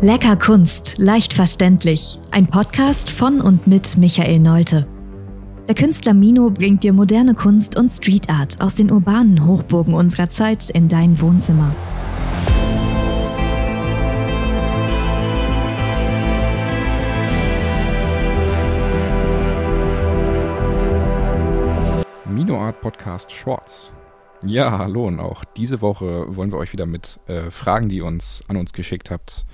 Lecker Kunst, leicht verständlich. Ein Podcast von und mit Michael Neute. Der Künstler Mino bringt dir moderne Kunst und Street Art aus den urbanen Hochburgen unserer Zeit in dein Wohnzimmer. Mino Art Podcast Shorts. Ja, hallo und auch diese Woche wollen wir euch wieder mit äh, Fragen, die ihr uns an uns geschickt habt,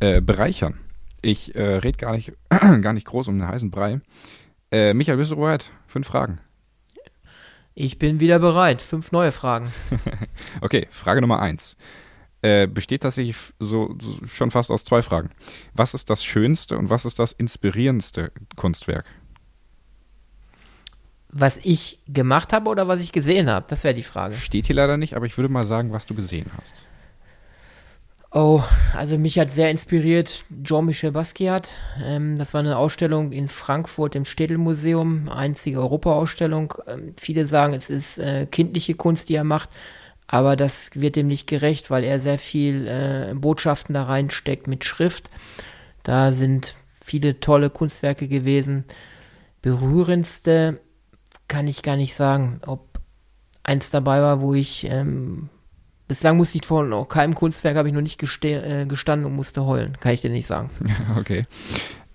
bereichern. Ich äh, rede gar nicht, gar nicht groß um den heißen Brei. Äh, Michael, bist du bereit? Fünf Fragen. Ich bin wieder bereit. Fünf neue Fragen. okay, Frage Nummer eins. Äh, besteht tatsächlich so, so schon fast aus zwei Fragen. Was ist das schönste und was ist das inspirierendste Kunstwerk? Was ich gemacht habe oder was ich gesehen habe? Das wäre die Frage. Steht hier leider nicht, aber ich würde mal sagen, was du gesehen hast. Oh, also mich hat sehr inspiriert Jean-Michel Basquiat. Ähm, das war eine Ausstellung in Frankfurt im Städelmuseum, einzige Europa-Ausstellung. Ähm, viele sagen, es ist äh, kindliche Kunst, die er macht, aber das wird dem nicht gerecht, weil er sehr viel äh, Botschaften da reinsteckt mit Schrift. Da sind viele tolle Kunstwerke gewesen. Berührendste kann ich gar nicht sagen, ob eins dabei war, wo ich ähm, Bislang musste ich vor noch keinem Kunstwerk habe ich noch nicht äh, gestanden und musste heulen. Kann ich dir nicht sagen. Okay.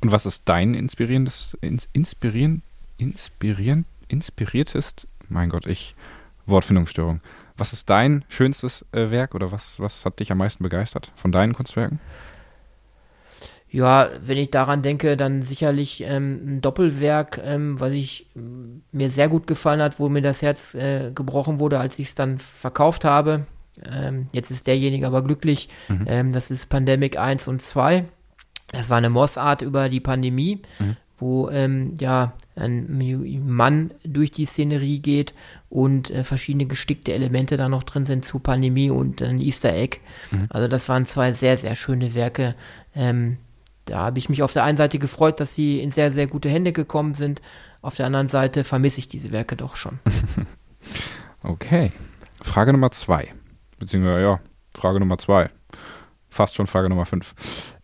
Und was ist dein inspirierendes, ins, inspirieren, inspirieren, inspiriertest, mein Gott, ich, Wortfindungsstörung. Was ist dein schönstes äh, Werk oder was, was hat dich am meisten begeistert von deinen Kunstwerken? Ja, wenn ich daran denke, dann sicherlich ähm, ein Doppelwerk, ähm, was ich mir sehr gut gefallen hat, wo mir das Herz äh, gebrochen wurde, als ich es dann verkauft habe. Ähm, jetzt ist derjenige aber glücklich. Mhm. Ähm, das ist Pandemic 1 und 2. Das war eine Mossart über die Pandemie, mhm. wo ähm, ja ein Mann durch die Szenerie geht und äh, verschiedene gestickte Elemente da noch drin sind zu Pandemie und ein Easter Egg. Mhm. Also das waren zwei sehr, sehr schöne Werke. Ähm, da habe ich mich auf der einen Seite gefreut, dass sie in sehr, sehr gute Hände gekommen sind. Auf der anderen Seite vermisse ich diese Werke doch schon. okay. Frage Nummer zwei. Beziehungsweise, ja, Frage Nummer zwei. Fast schon Frage Nummer fünf.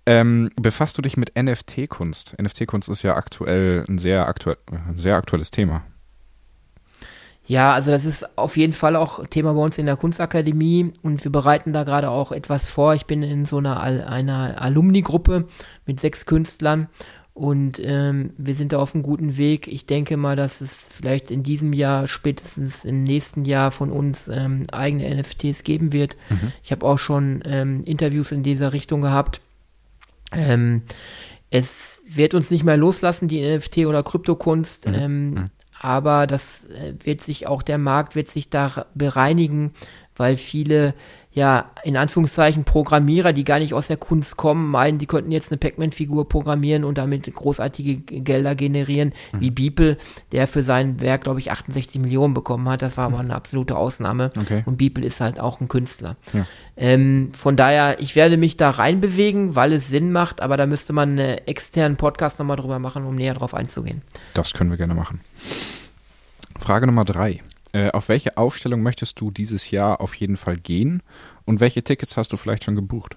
Ähm, befasst du dich mit NFT-Kunst? NFT-Kunst ist ja aktuell ein sehr, aktuell, ein sehr aktuelles Thema. Ja, also das ist auf jeden Fall auch Thema bei uns in der Kunstakademie und wir bereiten da gerade auch etwas vor. Ich bin in so einer, einer Alumni-Gruppe mit sechs Künstlern und ähm, wir sind da auf einem guten Weg. Ich denke mal, dass es vielleicht in diesem Jahr, spätestens im nächsten Jahr von uns ähm, eigene NFTs geben wird. Mhm. Ich habe auch schon ähm, Interviews in dieser Richtung gehabt. Ähm, es wird uns nicht mehr loslassen, die NFT oder Kryptokunst. Mhm. Ähm, mhm. Aber das äh, wird sich auch, der Markt wird sich da bereinigen, weil viele ja, in Anführungszeichen Programmierer, die gar nicht aus der Kunst kommen, meinen, die könnten jetzt eine Pac-Man-Figur programmieren und damit großartige Gelder generieren, mhm. wie Beeple, der für sein Werk, glaube ich, 68 Millionen bekommen hat. Das war aber eine absolute Ausnahme. Okay. Und Beeple ist halt auch ein Künstler. Ja. Ähm, von daher, ich werde mich da reinbewegen, weil es Sinn macht, aber da müsste man einen externen Podcast nochmal drüber machen, um näher drauf einzugehen. Das können wir gerne machen. Frage Nummer drei. Äh, auf welche Ausstellung möchtest du dieses Jahr auf jeden Fall gehen und welche Tickets hast du vielleicht schon gebucht?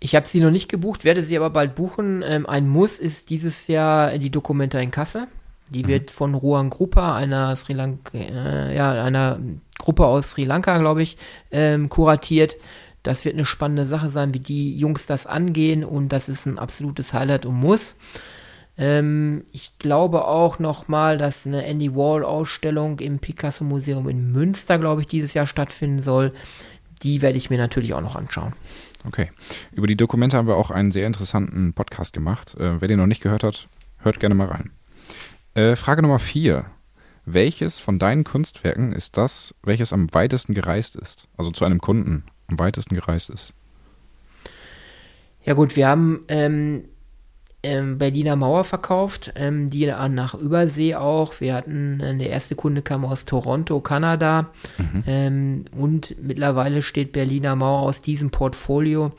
Ich habe sie noch nicht gebucht, werde sie aber bald buchen. Ähm, ein Muss ist dieses Jahr die Dokumenta in Kasse. Die mhm. wird von Ruan Grupa, einer Sri Lanka, äh, ja, einer Gruppe aus Sri Lanka, glaube ich, ähm, kuratiert. Das wird eine spannende Sache sein, wie die Jungs das angehen und das ist ein absolutes Highlight und Muss. Ähm, ich glaube auch nochmal, dass eine Andy Wall-Ausstellung im Picasso-Museum in Münster, glaube ich, dieses Jahr stattfinden soll. Die werde ich mir natürlich auch noch anschauen. Okay. Über die Dokumente haben wir auch einen sehr interessanten Podcast gemacht. Äh, wer den noch nicht gehört hat, hört gerne mal rein. Äh, Frage Nummer vier. Welches von deinen Kunstwerken ist das, welches am weitesten gereist ist? Also zu einem Kunden am weitesten gereist ist? Ja gut, wir haben ähm, ähm, Berliner Mauer verkauft, ähm, die nach Übersee auch. Wir hatten, äh, der erste Kunde kam aus Toronto, Kanada. Mhm. Ähm, und mittlerweile steht Berliner Mauer aus diesem Portfolio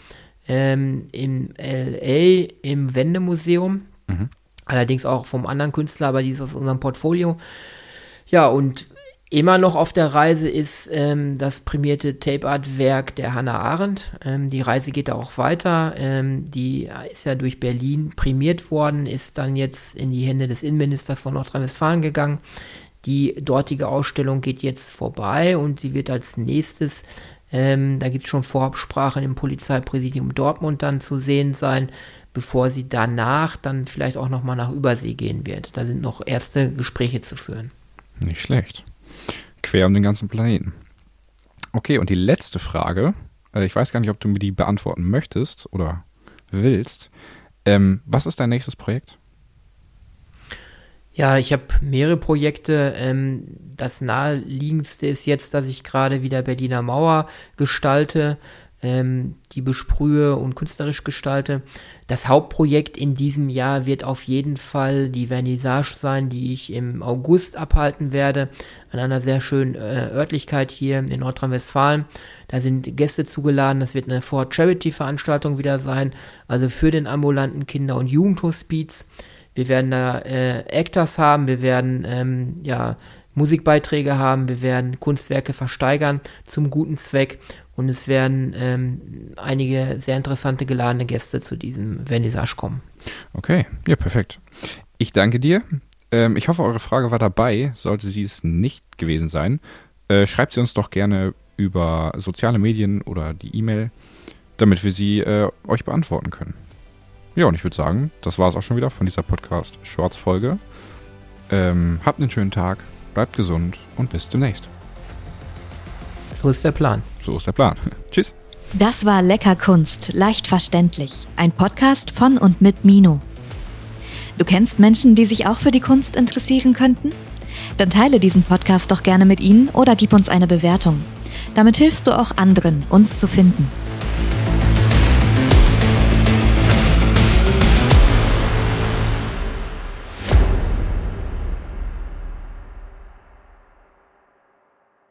ähm, im LA im Wendemuseum. Mhm. Allerdings auch vom anderen Künstler, aber die ist aus unserem Portfolio. Ja, und Immer noch auf der Reise ist ähm, das prämierte Tape Art Werk der Hannah Arendt. Ähm, die Reise geht da auch weiter. Ähm, die ist ja durch Berlin prämiert worden, ist dann jetzt in die Hände des Innenministers von Nordrhein-Westfalen gegangen. Die dortige Ausstellung geht jetzt vorbei und sie wird als nächstes, ähm, da gibt es schon Vorabsprachen im Polizeipräsidium Dortmund dann zu sehen sein, bevor sie danach dann vielleicht auch nochmal nach Übersee gehen wird. Da sind noch erste Gespräche zu führen. Nicht schlecht quer um den ganzen Planeten. Okay, und die letzte Frage, äh, ich weiß gar nicht, ob du mir die beantworten möchtest oder willst. Ähm, was ist dein nächstes Projekt? Ja, ich habe mehrere Projekte. Ähm, das naheliegendste ist jetzt, dass ich gerade wieder Berliner Mauer gestalte ähm, die besprühe und künstlerisch gestalte. Das Hauptprojekt in diesem Jahr wird auf jeden Fall die Vernissage sein, die ich im August abhalten werde, an einer sehr schönen äh, Örtlichkeit hier in Nordrhein-Westfalen. Da sind Gäste zugeladen, das wird eine For Charity-Veranstaltung wieder sein, also für den ambulanten Kinder- und Jugendhospiz. Wir werden da äh, Actors haben, wir werden ähm, ja Musikbeiträge haben, wir werden Kunstwerke versteigern zum guten Zweck und es werden ähm, einige sehr interessante geladene Gäste zu diesem Vernissage kommen. Okay, ja, perfekt. Ich danke dir. Ähm, ich hoffe, eure Frage war dabei. Sollte sie es nicht gewesen sein, äh, schreibt sie uns doch gerne über soziale Medien oder die E-Mail, damit wir sie äh, euch beantworten können. Ja, und ich würde sagen, das war es auch schon wieder von dieser Podcast-Shorts-Folge. Ähm, habt einen schönen Tag, bleibt gesund und bis demnächst. So ist der Plan. So ist der Plan. Tschüss. Das war Lecker Kunst, leicht verständlich. Ein Podcast von und mit Mino. Du kennst Menschen, die sich auch für die Kunst interessieren könnten? Dann teile diesen Podcast doch gerne mit ihnen oder gib uns eine Bewertung. Damit hilfst du auch anderen, uns zu finden.